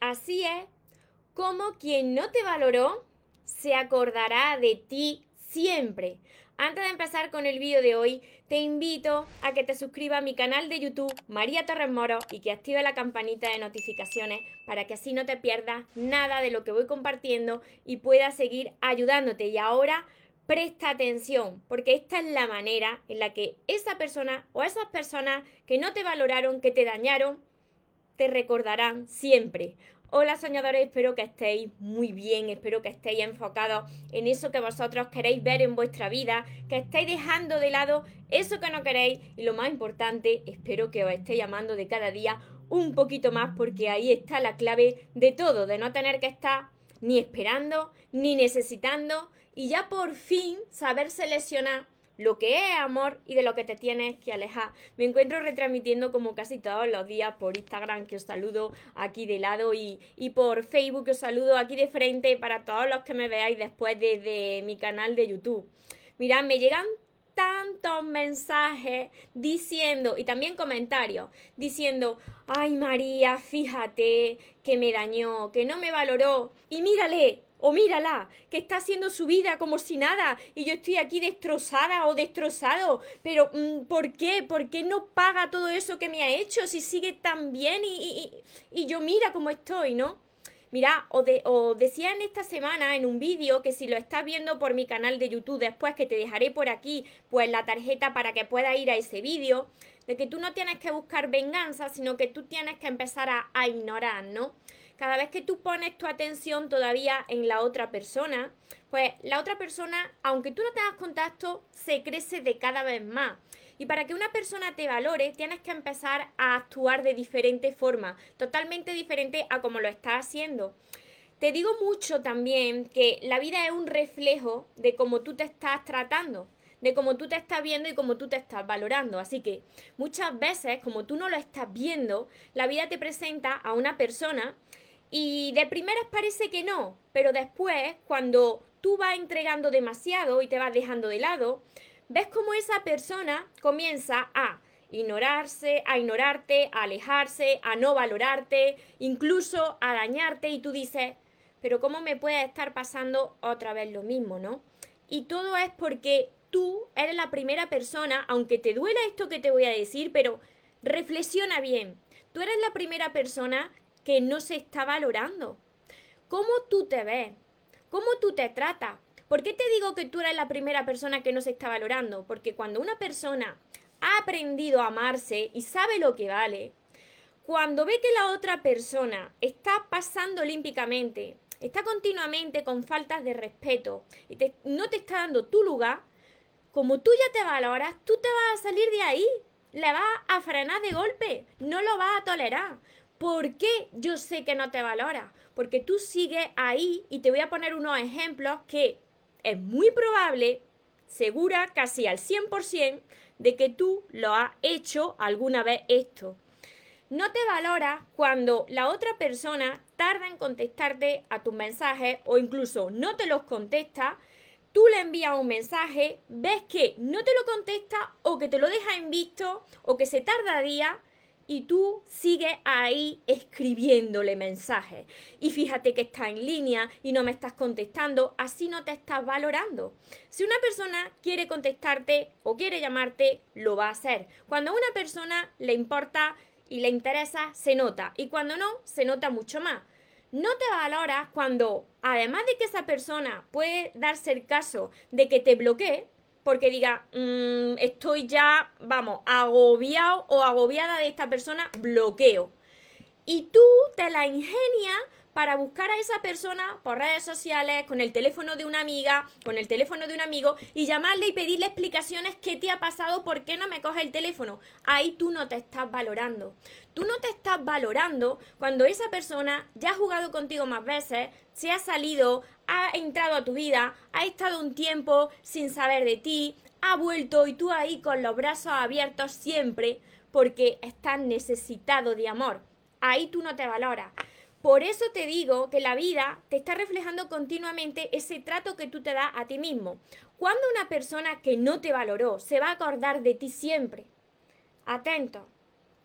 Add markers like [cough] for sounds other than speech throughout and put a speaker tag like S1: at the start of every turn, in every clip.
S1: Así es como quien no te valoró se acordará de ti siempre. Antes de empezar con el vídeo de hoy, te invito a que te suscribas a mi canal de YouTube María Torres Moro y que active la campanita de notificaciones para que así no te pierdas nada de lo que voy compartiendo y pueda seguir ayudándote. Y ahora presta atención, porque esta es la manera en la que esa persona o esas personas que no te valoraron, que te dañaron, te recordarán siempre. Hola soñadores, espero que estéis muy bien, espero que estéis enfocados en eso que vosotros queréis ver en vuestra vida, que estéis dejando de lado eso que no queréis y lo más importante, espero que os estéis llamando de cada día un poquito más porque ahí está la clave de todo, de no tener que estar ni esperando, ni necesitando y ya por fin saber seleccionar lo que es amor y de lo que te tienes que alejar. Me encuentro retransmitiendo como casi todos los días por Instagram, que os saludo aquí de lado, y, y por Facebook, que os saludo aquí de frente para todos los que me veáis después desde mi canal de YouTube. Mirad, me llegan tantos mensajes diciendo, y también comentarios, diciendo, ay María, fíjate que me dañó, que no me valoró, y mírale, o mírala, que está haciendo su vida como si nada y yo estoy aquí destrozada o destrozado. Pero mm, ¿por qué? ¿Por qué no paga todo eso que me ha hecho si sigue tan bien y, yo mira cómo estoy, ¿no? Mira, o, de, o decía en esta semana en un vídeo que si lo estás viendo por mi canal de YouTube después, que te dejaré por aquí, pues la tarjeta para que puedas ir a ese vídeo, de que tú no tienes que buscar venganza, sino que tú tienes que empezar a, a ignorar, ¿no? Cada vez que tú pones tu atención todavía en la otra persona, pues la otra persona, aunque tú no tengas contacto, se crece de cada vez más. Y para que una persona te valore, tienes que empezar a actuar de diferente forma, totalmente diferente a como lo estás haciendo. Te digo mucho también que la vida es un reflejo de cómo tú te estás tratando, de cómo tú te estás viendo y cómo tú te estás valorando. Así que muchas veces, como tú no lo estás viendo, la vida te presenta a una persona y de primeras parece que no, pero después, cuando tú vas entregando demasiado y te vas dejando de lado, ves cómo esa persona comienza a ignorarse, a ignorarte, a alejarse, a no valorarte, incluso a dañarte y tú dices, pero ¿cómo me puede estar pasando otra vez lo mismo, no? Y todo es porque tú eres la primera persona, aunque te duela esto que te voy a decir, pero reflexiona bien. Tú eres la primera persona que no se está valorando. ¿Cómo tú te ves? ¿Cómo tú te tratas? ¿Por qué te digo que tú eres la primera persona que no se está valorando? Porque cuando una persona ha aprendido a amarse y sabe lo que vale, cuando ve que la otra persona está pasando olímpicamente, está continuamente con faltas de respeto y no te está dando tu lugar, como tú ya te valoras, tú te vas a salir de ahí, le vas a frenar de golpe, no lo vas a tolerar. ¿Por qué yo sé que no te valora? Porque tú sigues ahí y te voy a poner unos ejemplos que es muy probable, segura casi al 100%, de que tú lo has hecho alguna vez esto. No te valora cuando la otra persona tarda en contestarte a tus mensajes o incluso no te los contesta. Tú le envías un mensaje, ves que no te lo contesta o que te lo deja en visto o que se tarda días y tú sigues ahí escribiéndole mensajes. Y fíjate que está en línea y no me estás contestando, así no te estás valorando. Si una persona quiere contestarte o quiere llamarte, lo va a hacer. Cuando a una persona le importa y le interesa, se nota. Y cuando no, se nota mucho más. No te valoras cuando, además de que esa persona puede darse el caso de que te bloquee, porque diga, mm, estoy ya, vamos, agobiado o agobiada de esta persona, bloqueo. Y tú te la ingenias para buscar a esa persona por redes sociales, con el teléfono de una amiga, con el teléfono de un amigo y llamarle y pedirle explicaciones qué te ha pasado, por qué no me coge el teléfono. Ahí tú no te estás valorando. Tú no te estás valorando cuando esa persona ya ha jugado contigo más veces, se ha salido, ha entrado a tu vida, ha estado un tiempo sin saber de ti, ha vuelto y tú ahí con los brazos abiertos siempre porque estás necesitado de amor. Ahí tú no te valoras. Por eso te digo que la vida te está reflejando continuamente ese trato que tú te das a ti mismo. Cuando una persona que no te valoró se va a acordar de ti siempre. Atento,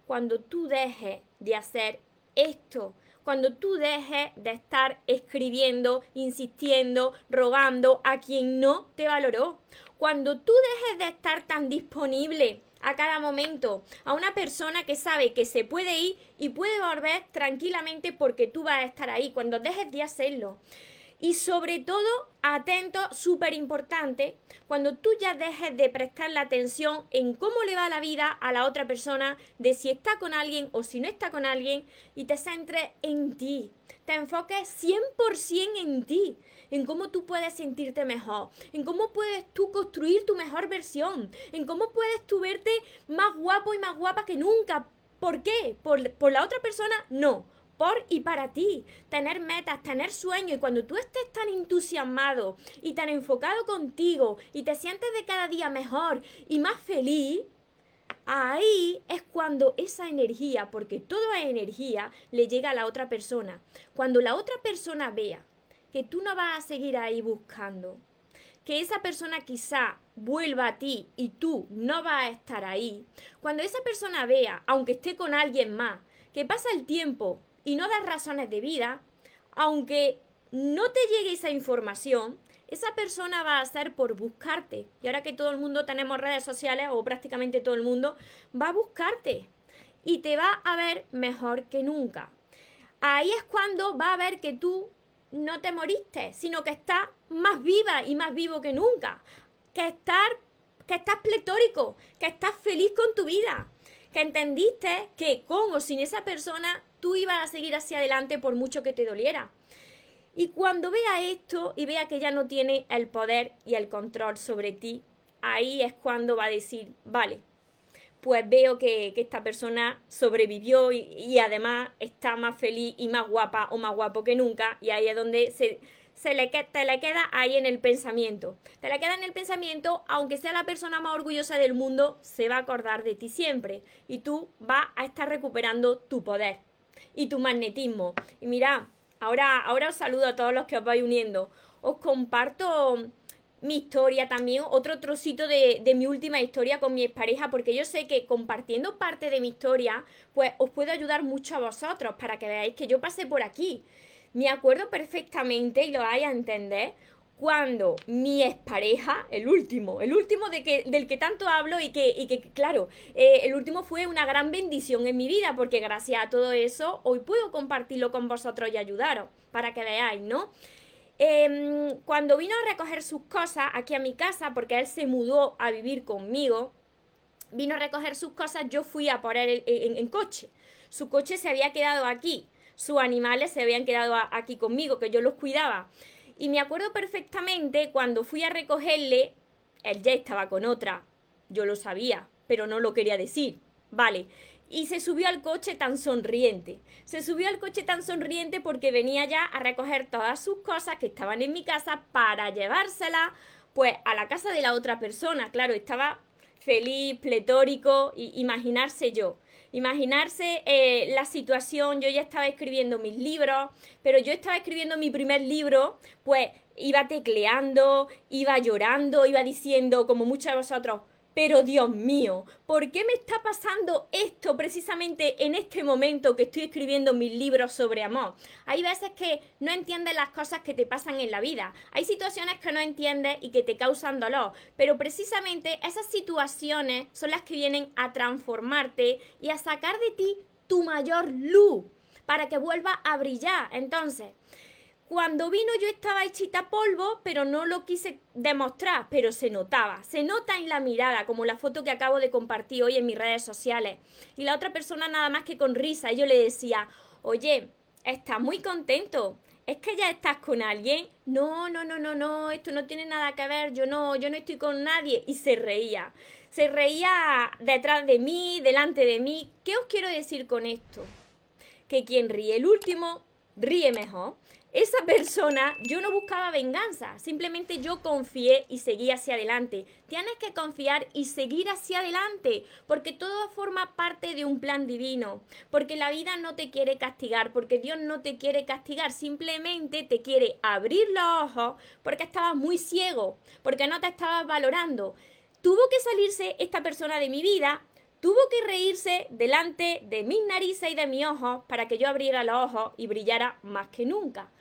S1: cuando tú dejes de hacer esto cuando tú dejes de estar escribiendo, insistiendo, rogando a quien no te valoró. Cuando tú dejes de estar tan disponible a cada momento a una persona que sabe que se puede ir y puede volver tranquilamente porque tú vas a estar ahí, cuando dejes de hacerlo. Y sobre todo, atento, súper importante, cuando tú ya dejes de prestar la atención en cómo le va la vida a la otra persona, de si está con alguien o si no está con alguien, y te centres en ti, te enfoques 100% en ti, en cómo tú puedes sentirte mejor, en cómo puedes tú construir tu mejor versión, en cómo puedes tú verte más guapo y más guapa que nunca. ¿Por qué? ¿Por, por la otra persona? No por y para ti, tener metas, tener sueños y cuando tú estés tan entusiasmado y tan enfocado contigo y te sientes de cada día mejor y más feliz, ahí es cuando esa energía, porque todo es energía, le llega a la otra persona. Cuando la otra persona vea que tú no vas a seguir ahí buscando, que esa persona quizá vuelva a ti y tú no vas a estar ahí, cuando esa persona vea, aunque esté con alguien más, que pasa el tiempo y no das razones de vida, aunque no te llegue esa información, esa persona va a hacer por buscarte. Y ahora que todo el mundo tenemos redes sociales, o prácticamente todo el mundo, va a buscarte y te va a ver mejor que nunca. Ahí es cuando va a ver que tú no te moriste, sino que estás más viva y más vivo que nunca. Que, estar, que estás pletórico, que estás feliz con tu vida, que entendiste que con o sin esa persona tú ibas a seguir hacia adelante por mucho que te doliera. Y cuando vea esto y vea que ya no tiene el poder y el control sobre ti, ahí es cuando va a decir, vale, pues veo que, esta persona sobrevivió y, además está más feliz y más guapa o más guapo que nunca. Y ahí es donde se, se le, te queda ahí en el pensamiento. Te le queda en el pensamiento, aunque sea la persona más orgullosa del mundo, se va a acordar de ti siempre. Y tú vas a estar recuperando tu poder y tu magnetismo. Y mira, ahora, ahora os saludo a todos los que os vais uniendo. Os comparto mi historia también, otro trocito de, de, mi última historia con mi expareja, porque yo sé que compartiendo parte de mi historia, pues os puedo ayudar mucho a vosotros para que veáis que yo pasé por aquí. Me acuerdo perfectamente y lo vais a entender cuando mi expareja, el último, el último de que, del que tanto hablo y que, y que claro, eh, el último fue una gran bendición en mi vida, porque gracias a todo eso hoy puedo compartirlo con vosotros y ayudaros, para que veáis, ¿no? Em, cuando vino a recoger sus cosas aquí a mi casa, porque él se mudó a vivir conmigo, vino a recoger sus cosas, yo fui a él en coche. Su coche se había quedado aquí, sus animales se habían quedado aquí conmigo, que yo los cuidaba. Y me acuerdo perfectamente cuando fui a recogerle, él ya estaba con otra. Yo lo sabía, pero no lo quería decir. Vale. Y se subió al coche tan sonriente. Se subió al coche tan sonriente porque venía ya a recoger todas sus cosas que estaban en mi casa para llevárselas pues a la casa de la otra persona. Claro, estaba feliz, pletórico, imaginarse yo. Imaginarse eh, la situación, yo ya estaba escribiendo mis libros, pero yo estaba escribiendo mi primer libro, pues iba tecleando, iba llorando, iba diciendo, como muchos de vosotros, pero Dios mío, ¿por qué me está pasando esto precisamente en este momento que estoy escribiendo mis libros sobre amor? Hay veces que no entiendes las cosas que te pasan en la vida. Hay situaciones que no entiendes y que te causan dolor. Pero precisamente esas situaciones son las que vienen a transformarte y a sacar de ti tu mayor luz para que vuelva a brillar. Entonces, cuando vino yo estaba hechita polvo, pero no lo quise demostrar, pero se notaba, se nota en la mirada, como la foto que acabo de compartir hoy en mis redes sociales. Y la otra persona nada más que con risa, yo le decía, oye, estás muy contento, es que ya estás con alguien. No, no, no, no, no, esto no tiene nada que ver, yo no, yo no estoy con nadie. Y se reía, se reía detrás de mí, delante de mí. ¿Qué os quiero decir con esto? Que quien ríe el último, ríe mejor esa persona, yo no buscaba venganza, simplemente yo confié y seguí hacia adelante. Tienes que confiar y seguir hacia adelante, porque todo forma parte de un plan divino, porque la vida no te quiere castigar, porque Dios no te quiere castigar, simplemente te quiere abrir los ojos porque estabas muy ciego, porque no te estabas valorando. Tuvo que salirse esta persona de mi vida tuvo que reírse delante de mis narices y de mis ojos para que yo abriera los ojos y brillara más que nunca.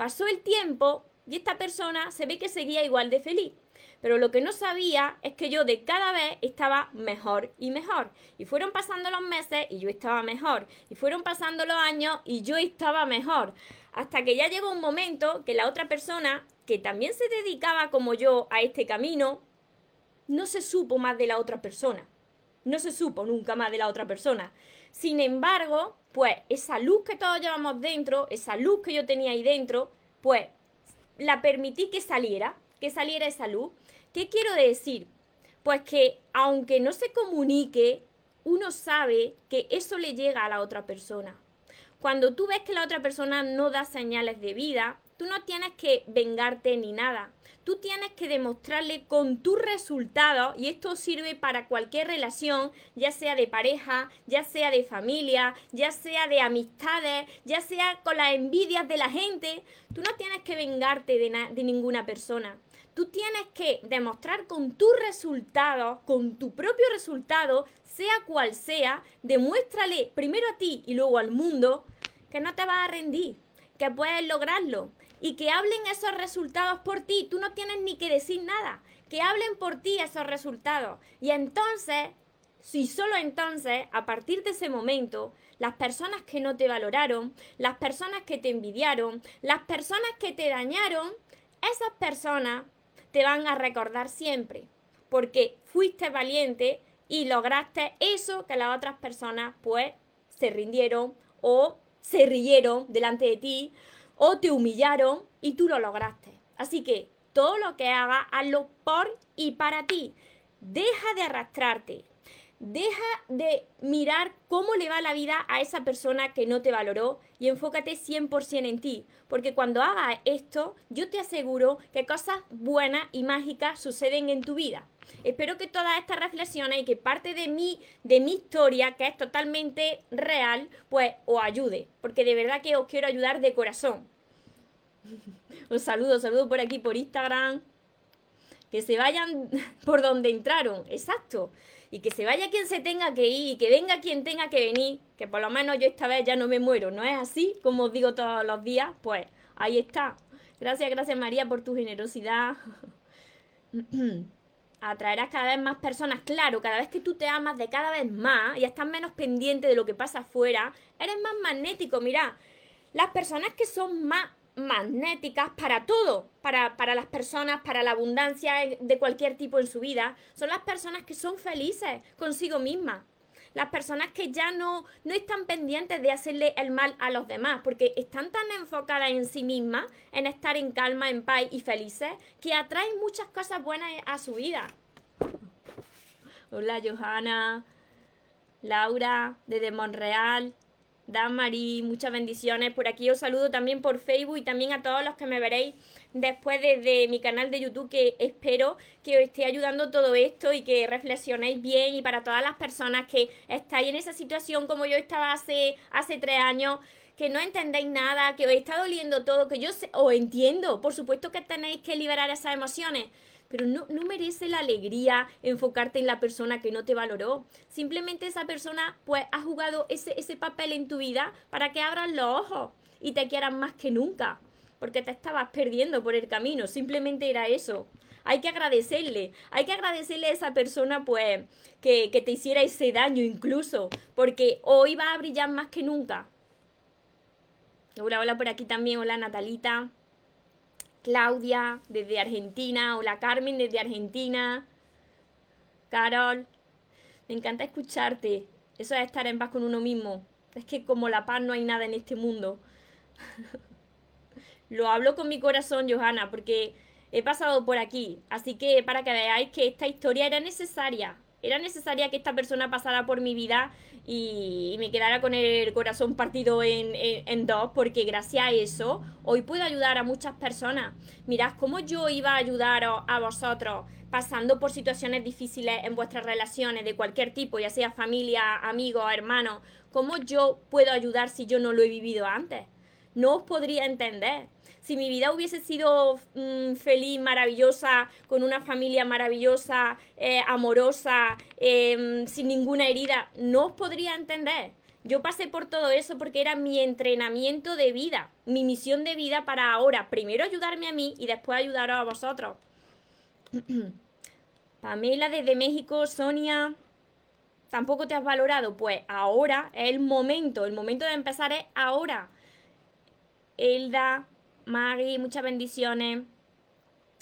S1: Pasó el tiempo y esta persona se ve que seguía igual de feliz. Pero lo que no sabía es que yo de cada vez estaba mejor y mejor. Y fueron pasando los meses y yo estaba mejor. Y fueron pasando los años y yo estaba mejor. Hasta que ya llegó un momento que la otra persona, que también se dedicaba como yo a este camino, no se supo más de la otra persona. No se supo nunca más de la otra persona. Sin embargo, pues esa luz que todos llevamos dentro, esa luz que yo tenía ahí dentro, pues la permití que saliera, que saliera esa luz. ¿Qué quiero decir? Pues que aunque no se comunique, uno sabe que eso le llega a la otra persona. Cuando tú ves que la otra persona no da señales de vida, tú no tienes que vengarte ni nada. Tú tienes que demostrarle con tus resultados, y esto sirve para cualquier relación, ya sea de pareja, ya sea de familia, ya sea de amistades, ya sea con las envidias de la gente. Tú no tienes que vengarte de, ninguna persona. Tú tienes que demostrar con tus resultados, con tu propio resultado, sea cual sea, demuéstrale primero a ti y luego al mundo que no te vas a rendir, que puedes lograrlo y que hablen esos resultados por ti. Tú no tienes ni que decir nada, que hablen por ti esos resultados. Y entonces, si solo entonces, a partir de ese momento, las personas que no te valoraron, las personas que te envidiaron, las personas que te dañaron, esas personas te van a recordar siempre, porque fuiste valiente y lograste eso que las otras personas pues se rindieron o se rieron delante de ti o te humillaron y tú lo lograste. Así que todo lo que hagas, hazlo por y para ti. Deja de arrastrarte. Deja de mirar cómo le va la vida a esa persona que no te valoró y enfócate 100% en ti. Porque cuando hagas esto, yo te aseguro que cosas buenas y mágicas suceden en tu vida. Espero que todas estas reflexiones y que parte de mi, de mi historia, que es totalmente real, pues os ayude. Porque de verdad que os quiero ayudar de corazón. [laughs] Os saludo, saludo por aquí, por Instagram. Que se vayan [laughs] por donde entraron, exacto y que se vaya quien se tenga que ir y que venga quien tenga que venir, que por lo menos yo esta vez ya no me muero, ¿no es así? Como os digo todos los días, pues ahí está. Gracias, gracias María por tu generosidad. [clears throat] Atraerás cada vez más personas, claro, cada vez que tú te amas de cada vez más y estás menos pendiente de lo que pasa afuera, eres más magnético, mira. Las personas que son más magnéticas para todo, para, para, las personas, para la abundancia de cualquier tipo en su vida, son las personas que son felices consigo mismas. Las personas que ya no, no están pendientes de hacerle el mal a los demás, porque están tan enfocadas en sí mismas, en estar en calma, en paz y felices, que atraen muchas cosas buenas a su vida. Hola Johanna, Laura, desde Monreal, Marí, muchas bendiciones. Por aquí os saludo también por Facebook y también a todos los que me veréis después desde mi canal de YouTube que espero que os esté ayudando todo esto y que reflexionéis bien y para todas las personas que estáis en esa situación como yo estaba hace, hace tres años que no entendéis nada, que os está doliendo todo, que yo os entiendo, por supuesto que tenéis que liberar esas emociones, pero no, merece la alegría enfocarte en la persona que no te valoró. Simplemente esa persona pues ha jugado ese, ese papel en tu vida para que abras los ojos y te quieran más que nunca, porque te estabas perdiendo por el camino, simplemente era eso. Hay que agradecerle, hay que agradecerle a esa persona pues que, que te hiciera ese daño incluso, porque hoy va a brillar más que nunca. Hola, hola por aquí también, hola Natalita. Claudia desde Argentina, hola Carmen desde Argentina, Carol, me encanta escucharte, eso es estar en paz con uno mismo, es que como la paz no hay nada en este mundo. [laughs] Lo hablo con mi corazón, Johanna, porque he pasado por aquí, así que para que veáis que esta historia era necesaria, era necesaria que esta persona pasara por mi vida y, me quedara con el corazón partido en, dos, porque gracias a eso hoy puedo ayudar a muchas personas. Mirad cómo yo iba a ayudar a vosotros pasando por situaciones difíciles en vuestras relaciones de cualquier tipo, ya sea familia, amigos, hermanos. ¿Cómo yo puedo ayudar si yo no lo he vivido antes? No os podría entender. Si mi vida hubiese sido mm, feliz, maravillosa, con una familia maravillosa, eh, amorosa, em, sin ninguna herida, no os podría entender. Yo pasé por todo eso porque era mi entrenamiento de vida, mi misión de vida para ahora, primero ayudarme a mí y después ayudaros a vosotros. [clears throat] Pamela desde México, Sonia, tampoco te has valorado. Pues ahora es el momento, el momento de empezar es ahora. Elda, Mari, muchas bendiciones.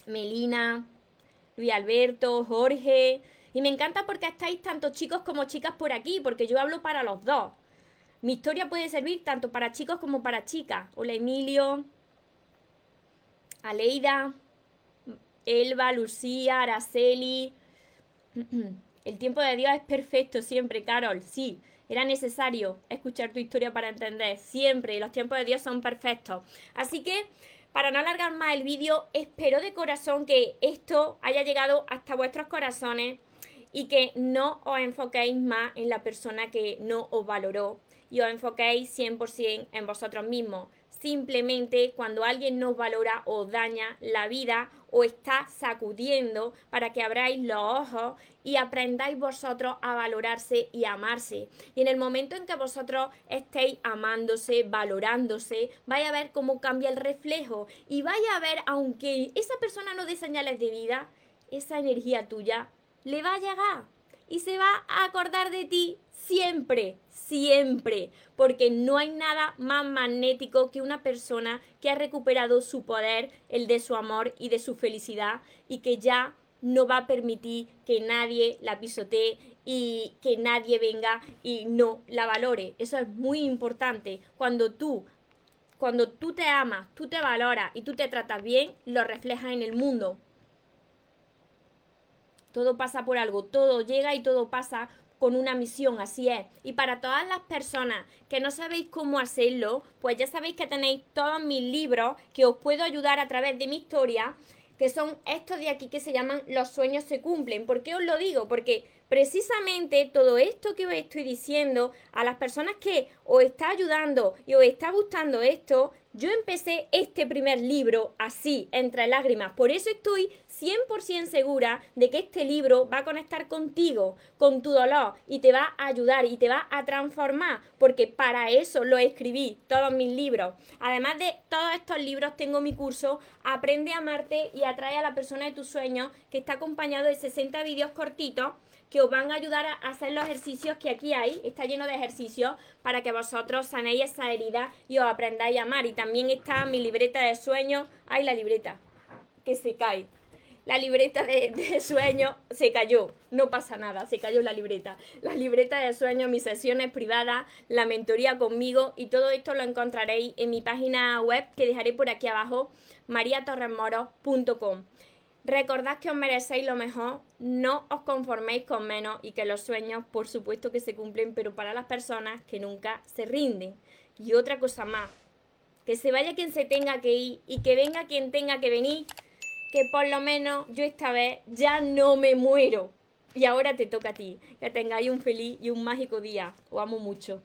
S1: Melina, Luis Alberto, Jorge. Y me encanta porque estáis tanto chicos como chicas por aquí, porque yo hablo para los dos. Mi historia puede servir tanto para chicos como para chicas. Hola Emilio, Aleida, Elba, Lucía, Araceli. [clears throat] El tiempo de Dios es perfecto siempre, Carol. Sí, era necesario escuchar tu historia para entender. Siempre, los tiempos de Dios son perfectos. Así que, para no alargar más el vídeo, espero de corazón que esto haya llegado hasta vuestros corazones y que no os enfoquéis más en la persona que no os valoró y os enfoquéis 100% en vosotros mismos. Simplemente cuando alguien nos valora o daña la vida o está sacudiendo para que abráis los ojos y aprendáis vosotros a valorarse y amarse. Y en el momento en que vosotros estéis amándose, valorándose, vais a ver cómo cambia el reflejo y vais a ver, aunque esa persona no dé señales de vida, esa energía tuya le va a llegar y se va a acordar de ti siempre, siempre, porque no hay nada más magnético que una persona que ha recuperado su poder, el de su amor y de su felicidad y que ya no va a permitir que nadie la pisotee y que nadie venga y no la valore. Eso es muy importante. Cuando tú cuando tú te amas, tú te valoras y tú te tratas bien, lo reflejas en el mundo. Todo pasa por algo, todo llega y todo pasa con una misión, así es. Y para todas las personas que no sabéis cómo hacerlo, pues ya sabéis que tenéis todos mis libros que os puedo ayudar a través de mi historia, que son estos de aquí que se llaman Los sueños se cumplen. ¿Por qué os lo digo? Porque precisamente todo esto que os estoy diciendo a las personas que os está ayudando y os está gustando esto, yo empecé este primer libro así, entre lágrimas. Por eso estoy 100% segura de que este libro va a conectar contigo, con tu dolor, y te va a ayudar y te va a transformar, porque para eso lo escribí, todos mis libros. Además de todos estos libros, tengo mi curso Aprende a amarte y atrae a la persona de tus sueños, que está acompañado de 60 vídeos cortitos que os van a ayudar a hacer los ejercicios que aquí hay. Está lleno de ejercicios para que vosotros sanéis esa herida y os aprendáis a amar. Y también está mi libreta de sueños. Ay, la libreta, que se cae. La libreta de, de sueños se cayó. No pasa nada, se cayó la libreta. La libreta de sueños, mis sesiones privadas, la mentoría conmigo y todo esto lo encontraréis en mi página web que dejaré por aquí abajo, mariatorremoros.com. Recordad que os merecéis lo mejor, no os conforméis con menos y que los sueños, por supuesto que se cumplen, pero para las personas que nunca se rinden. Y otra cosa más, que se vaya quien se tenga que ir y que venga quien tenga que venir, que por lo menos yo esta vez ya no me muero. Y ahora te toca a ti. Que tengáis un feliz y un mágico día. Os amo mucho.